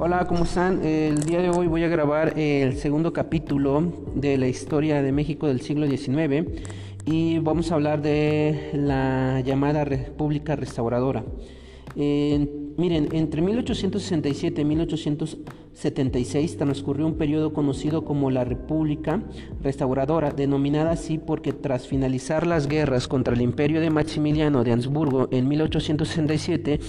Hola, ¿cómo están? El día de hoy voy a grabar el segundo capítulo de la historia de México del siglo XIX y vamos a hablar de la llamada República Restauradora. miren, entre 1867 y 1876 transcurrió un periodo conocido como la República Restauradora, denominada así porque tras finalizar las guerras contra el imperio de Maximiliano de Habsburgo en 1867,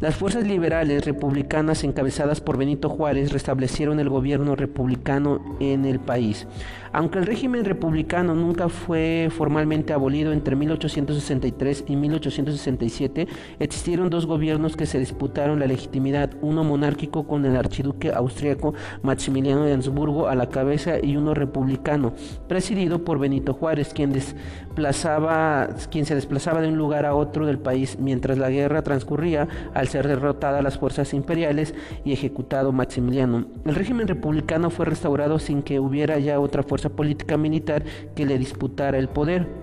las fuerzas liberales republicanas encabezadas por Benito Juárez restablecieron el gobierno republicano en el país. Aunque el régimen republicano nunca fue formalmente abolido entre 1863 y 1867, existieron dos gobiernos que se disputaron la legitimidad, uno monárquico con el archiduque austriaco Maximiliano de Habsburgo a la cabeza y uno republicano, presidido por Benito Juárez, quien, desplazaba, quien se desplazaba de un lugar a otro del país mientras la guerra transcurría al ser derrotada las fuerzas imperiales y ejecutado Maximiliano. El régimen republicano fue restaurado sin que hubiera ya otra fuerza política militar que le disputara el poder.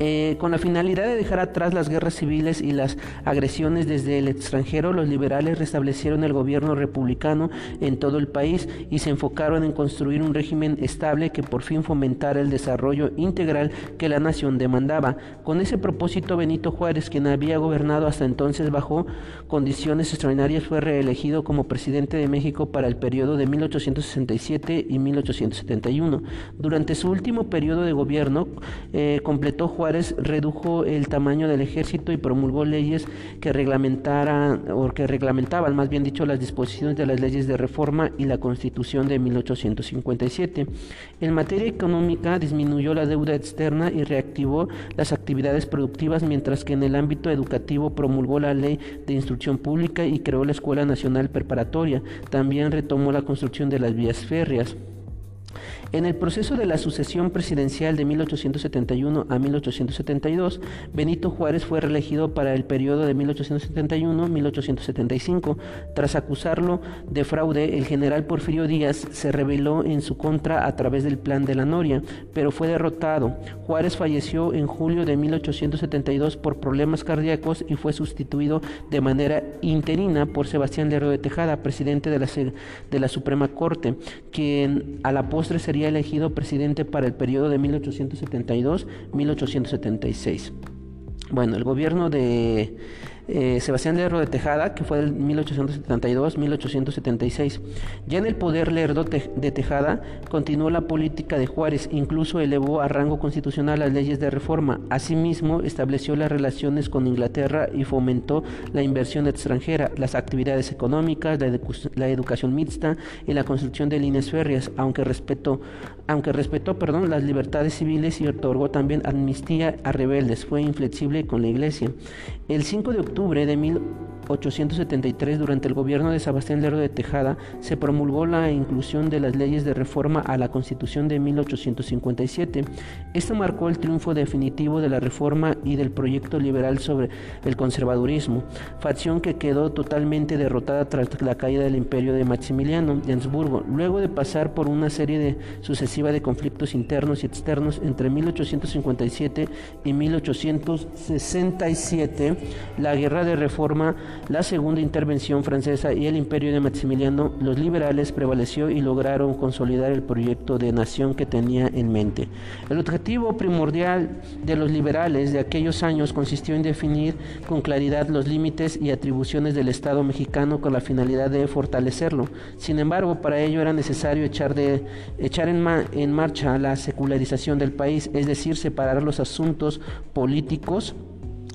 Eh, con la finalidad de dejar atrás las guerras civiles y las agresiones desde el extranjero, los liberales restablecieron el gobierno republicano en todo el país y se enfocaron en construir un régimen estable que por fin fomentara el desarrollo integral que la nación demandaba. Con ese propósito, Benito Juárez, quien había gobernado hasta entonces bajo condiciones extraordinarias, fue reelegido como presidente de México para el periodo de 1867 y 1871. Durante su último periodo de gobierno, eh, completó Juárez redujo el tamaño del ejército y promulgó leyes que reglamentaran o que reglamentaban, más bien dicho, las disposiciones de las leyes de reforma y la Constitución de 1857. En materia económica disminuyó la deuda externa y reactivó las actividades productivas, mientras que en el ámbito educativo promulgó la Ley de Instrucción Pública y creó la Escuela Nacional Preparatoria. También retomó la construcción de las vías férreas. En el proceso de la sucesión presidencial de 1871 a 1872, Benito Juárez fue reelegido para el periodo de 1871-1875. Tras acusarlo de fraude, el general Porfirio Díaz se rebeló en su contra a través del Plan de la Noria, pero fue derrotado. Juárez falleció en julio de 1872 por problemas cardíacos y fue sustituido de manera interina por Sebastián Lerdo de Tejada, presidente de la, Suprema Corte, quien a la postre sería elegido presidente para el periodo de 1872-1876. Bueno, el gobierno de eh, Sebastián Lerdo de Tejada, que fue del 1872-1876. Ya en el poder Lerdo de Tejada continuó la política de Juárez, incluso elevó a rango constitucional las leyes de reforma. Asimismo, estableció las relaciones con Inglaterra y fomentó la inversión extranjera, las actividades económicas, la, educación mixta y la construcción de líneas férreas, aunque respetó, aunque respetó perdón, las libertades civiles y otorgó también amnistía a rebeldes. Fue inflexible con la Iglesia. El 5 de octubre de 1873, durante el gobierno de Sebastián Lerdo de Tejada, se promulgó la inclusión de las leyes de reforma a la Constitución de 1857. Esto marcó el triunfo definitivo de la reforma y del proyecto liberal sobre el conservadurismo, facción que quedó totalmente derrotada tras la caída del imperio de Maximiliano de Habsburgo, luego de pasar por una serie de sucesiva de conflictos internos y externos entre 1857 y 1867. La guerra de reforma, la segunda intervención francesa y el imperio de Maximiliano, los liberales prevaleció y lograron consolidar el proyecto de nación que tenía en mente. El objetivo primordial de los liberales de aquellos años consistió en definir con claridad los límites y atribuciones del Estado mexicano con la finalidad de fortalecerlo. Sin embargo, para ello era necesario echar, de, echar en, en marcha la secularización del país, es decir, separar los asuntos políticos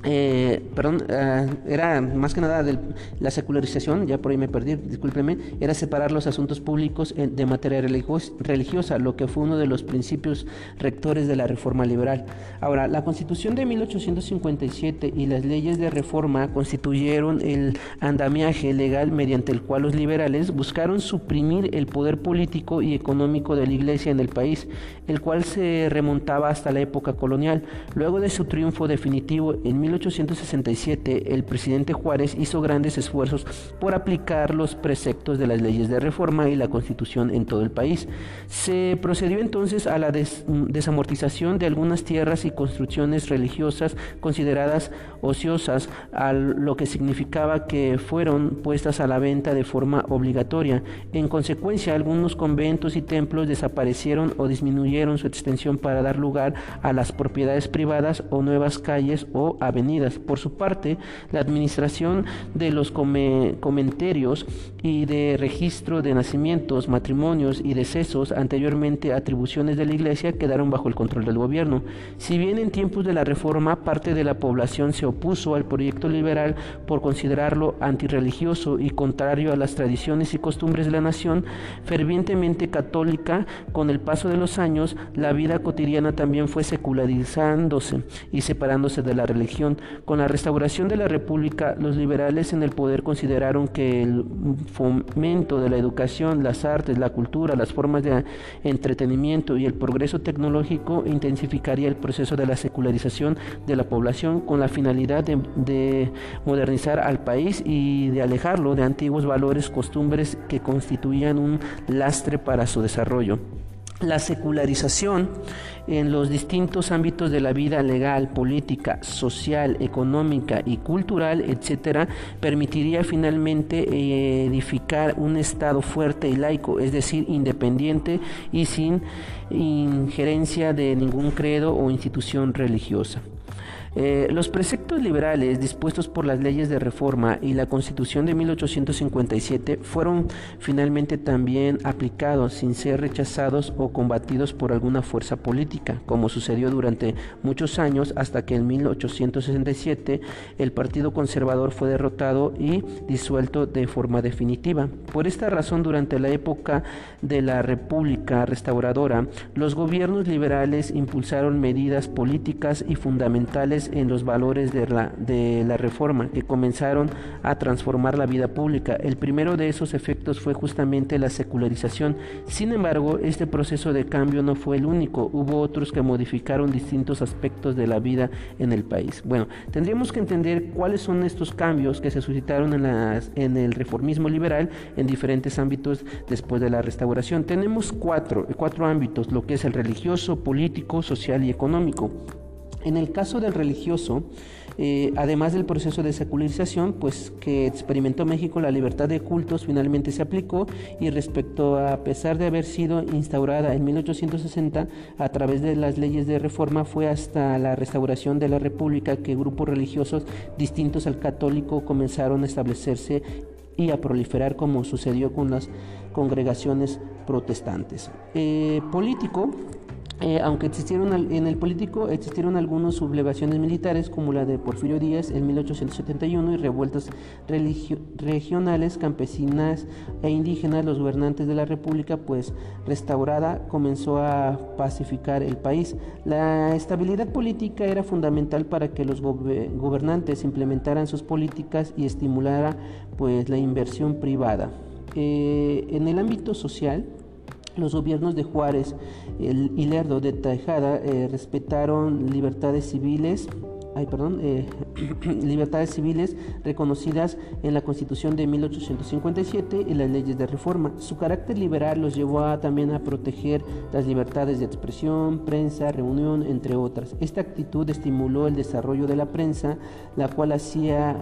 eh, perdón, eh, era más que nada de la secularización, ya por ahí me perdí, discúlpeme, era separar los asuntos públicos de materia religiosa, lo que fue uno de los principios rectores de la reforma liberal. Ahora, la constitución de 1857 y las leyes de reforma constituyeron el andamiaje legal mediante el cual los liberales buscaron suprimir el poder político y económico de la iglesia en el país, el cual se remontaba hasta la época colonial. Luego de su triunfo definitivo en 1867 el presidente Juárez hizo grandes esfuerzos por aplicar los preceptos de las leyes de reforma y la constitución en todo el país. Se procedió entonces a la desamortización de algunas tierras y construcciones religiosas consideradas ociosas, lo que significaba que fueron puestas a la venta de forma obligatoria. En consecuencia, algunos conventos y templos desaparecieron o disminuyeron su extensión para dar lugar a las propiedades privadas o nuevas calles o avenidas. Por su parte, la administración de los comentarios y de registro de nacimientos, matrimonios y decesos, anteriormente atribuciones de la Iglesia, quedaron bajo el control del gobierno. Si bien en tiempos de la Reforma parte de la población se opuso al proyecto liberal por considerarlo antirreligioso y contrario a las tradiciones y costumbres de la nación, fervientemente católica, con el paso de los años, la vida cotidiana también fue secularizándose y separándose de la religión. Con la restauración de la República, los liberales en el poder consideraron que el fomento de la educación, las artes, la cultura, las formas de entretenimiento y el progreso tecnológico intensificaría el proceso de la secularización de la población con la finalidad de, de modernizar al país y de alejarlo de antiguos valores, costumbres que constituían un lastre para su desarrollo. La secularización en los distintos ámbitos de la vida legal, política, social, económica y cultural, etcétera, permitiría finalmente eh, edificar un Estado fuerte y laico, es decir, independiente y sin injerencia de ningún credo o institución religiosa. Eh, los preceptos liberales dispuestos por las leyes de reforma y la Constitución de 1857 fueron finalmente también aplicados sin ser rechazados o combatidos por alguna fuerza política, como sucedió durante muchos años hasta que en 1867 el Partido Conservador fue derrotado y disuelto de forma definitiva. Por esta razón, durante la época de la República Restauradora, los gobiernos liberales impulsaron medidas políticas y fundamentales en los valores de la, de la reforma que comenzaron a transformar la vida pública. El primero de esos efectos fue justamente la secularización. Sin embargo, este proceso de cambio no fue el único. Hubo otros que modificaron distintos aspectos de la vida en el país. Bueno, tendríamos que entender cuáles son estos cambios que se suscitaron en, las, en el reformismo liberal en diferentes ámbitos después de la restauración. Tenemos cuatro, cuatro ámbitos, lo que es el religioso, político, social y económico. En el caso del religioso, eh, además del proceso de secularización, pues que experimentó México, la libertad de cultos finalmente se aplicó y respecto a pesar de haber sido instaurada en 1860 a través de las leyes de reforma, fue hasta la restauración de la República que grupos religiosos distintos al católico comenzaron a establecerse y a proliferar como sucedió con las congregaciones protestantes. Eh, político, eh, aunque existieron en el político existieron algunas sublevaciones militares como la de Porfirio Díaz en 1871 y revueltas regionales, campesinas e indígenas, los gobernantes de la República pues restaurada comenzó a pacificar el país. La estabilidad política era fundamental para que los gobernantes implementaran sus políticas y estimulara pues la inversión privada. Eh, en el ámbito social, los gobiernos de Juárez y Lerdo de Tejada eh, respetaron libertades civiles ay, perdón, eh, libertades civiles reconocidas en la Constitución de 1857 y las leyes de reforma. Su carácter liberal los llevó a, también a proteger las libertades de expresión, prensa, reunión, entre otras. Esta actitud estimuló el desarrollo de la prensa, la cual hacía,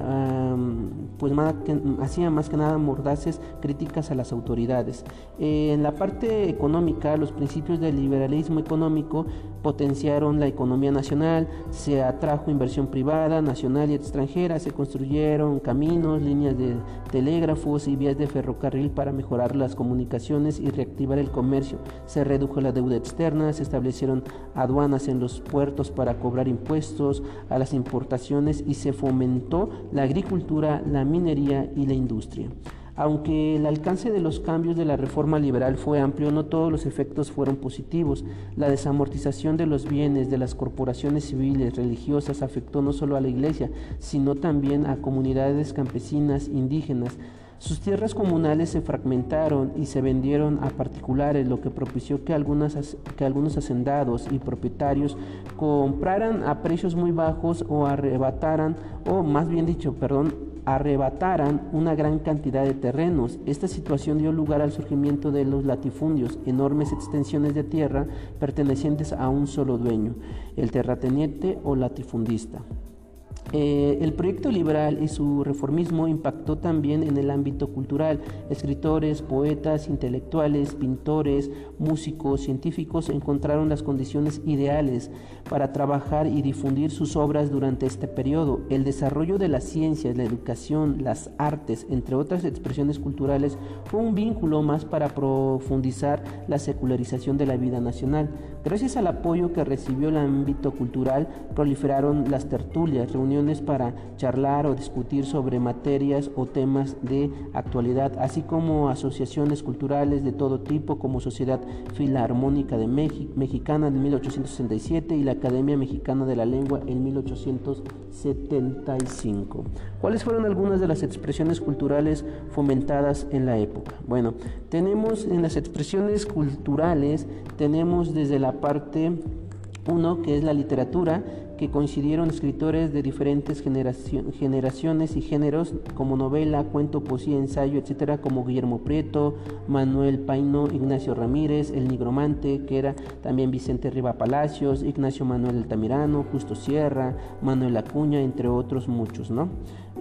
pues más que, hacía más que nada mordaces críticas a las autoridades. en la parte económica, los principios del liberalismo económico potenciaron la economía nacional, se atrajo inversión privada, nacional y extranjera, se construyeron caminos, líneas de telégrafos y vías de ferrocarril para mejorar las comunicaciones y reactivar el comercio, se redujo la deuda externa, se establecieron aduanas en los puertos para cobrar impuestos a las importaciones y se fomentó la agricultura, la minería y la industria. Aunque el alcance de los cambios de la reforma liberal fue amplio, no todos los efectos fueron positivos. La desamortización de los bienes de las corporaciones civiles religiosas afectó no solo a la Iglesia, sino también a comunidades campesinas, indígenas, Sus tierras comunales se fragmentaron y se vendieron a particulares, lo que propició que, que algunos hacendados y propietarios compraran a precios muy bajos o arrebataran, o más bien dicho, perdón, arrebataran una gran cantidad de terrenos. Esta situación dio lugar al surgimiento de los latifundios, enormes extensiones de tierra pertenecientes a un solo dueño, el terrateniente o latifundista. Eh, el proyecto liberal y su reformismo impactó también en el ámbito cultural. Escritores, poetas, intelectuales, pintores, músicos, científicos encontraron las condiciones ideales para trabajar y difundir sus obras durante este periodo. El desarrollo de las ciencias, la educación, las artes, entre otras expresiones culturales, fue un vínculo más para profundizar la secularización de la vida nacional. Gracias al apoyo que recibió el ámbito cultural, proliferaron las tertulias, reuniones para charlar o discutir sobre materias o temas de actualidad, así como asociaciones culturales de todo tipo, como Sociedad Filarmónica de Mexicana en 1867 y la Academia Mexicana de la Lengua en 1875. ¿Cuáles fueron algunas de las expresiones culturales fomentadas en la época? Bueno, tenemos en las expresiones culturales, tenemos desde la parte 1, que es la literatura, que coincidieron escritores de diferentes generaciones y géneros, como novela, cuento, poesía, ensayo, etcétera, como Guillermo Prieto, Manuel Paino, Ignacio Ramírez, El Nigromante, que era también Vicente Riva Palacios, Ignacio Manuel Altamirano, Justo Sierra, Manuel Acuña, entre otros muchos, ¿no?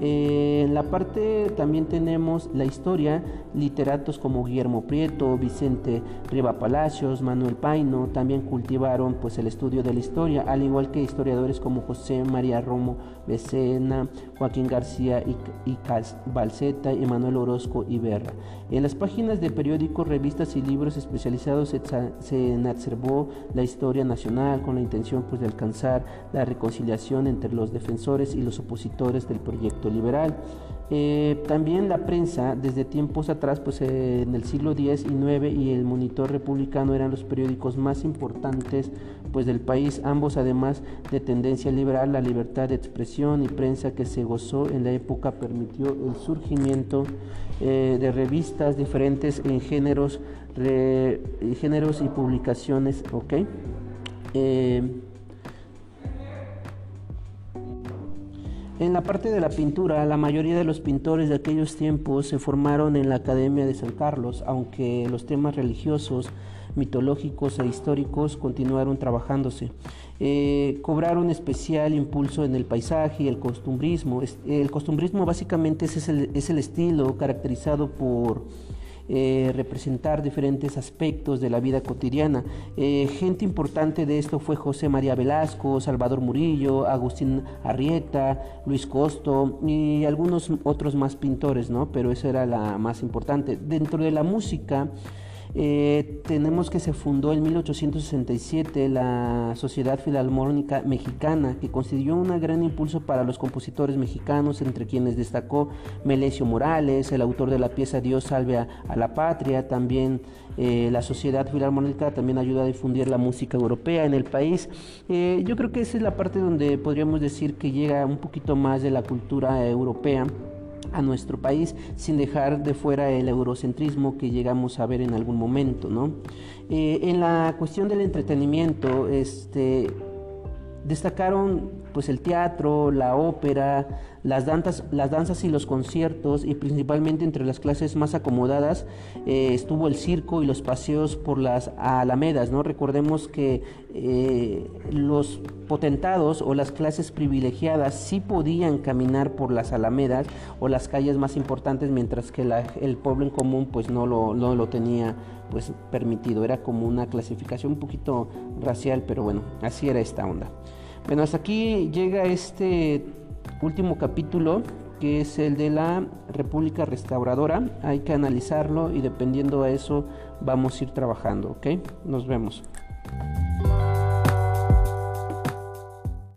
Eh, en la parte también tenemos la historia, literatos como Guillermo Prieto, Vicente Riva Palacios, Manuel Paino, también cultivaron pues el estudio de la historia, al igual que historiadores como José María Romo Becena, Joaquín García y, y Balseta, Emanuel Orozco y Berra. En las páginas de periódicos, revistas y libros especializados se, se la historia nacional con la intención pues, de alcanzar la reconciliación entre los defensores y los opositores del proyecto liberal. Eh, también la prensa, desde tiempos atrás, pues en el siglo X y IX y el Monitor Republicano eran los periódicos más importantes pues del país, ambos además de tendencia liberal, la libertad de expresión y prensa que se gozó en la época permitió el surgimiento eh, de revistas diferentes en géneros, géneros y publicaciones, ¿ok? En la parte de la pintura, la mayoría de los pintores de aquellos tiempos se formaron en la Academia de San Carlos, aunque los temas religiosos, mitológicos e históricos continuaron trabajándose. Eh, cobraron especial impulso en el paisaje y el costumbrismo. El costumbrismo básicamente es el, es el estilo caracterizado por eh, representar diferentes aspectos de la vida cotidiana. Eh, gente importante de esto fue José María Velasco, Salvador Murillo, Agustín Arrieta, Luis Costo y algunos otros más pintores, ¿no? Pero esa era la más importante. Dentro de la música, eh, tenemos que se fundó en 1867 la Sociedad Filarmónica Mexicana, que constituyó un gran impulso para los compositores mexicanos, entre quienes destacó Melesio Morales, el autor de la pieza Dios salve a, la patria. También eh, la Sociedad Filarmónica también ayuda a difundir la música europea en el país. Eh, yo creo que esa es la parte donde podríamos decir que llega un poquito más de la cultura europea a nuestro país sin dejar de fuera el eurocentrismo que llegamos a ver en algún momento, ¿no? Eh, en la cuestión del entretenimiento, este, destacaron pues el teatro, la ópera, las danzas, las danzas y los conciertos y principalmente entre las clases más acomodadas eh, estuvo el circo y los paseos por las alamedas, ¿no? Recordemos que eh, los potentados o las clases privilegiadas sí podían caminar por las alamedas o las calles más importantes mientras que el pueblo en común pues no lo, no lo tenía pues permitido, era como una clasificación un poquito racial, pero bueno, así era esta onda. Bueno, hasta aquí llega este último capítulo que es el de la República Restauradora. Hay que analizarlo y dependiendo a eso vamos a ir trabajando, ¿ok? Nos vemos.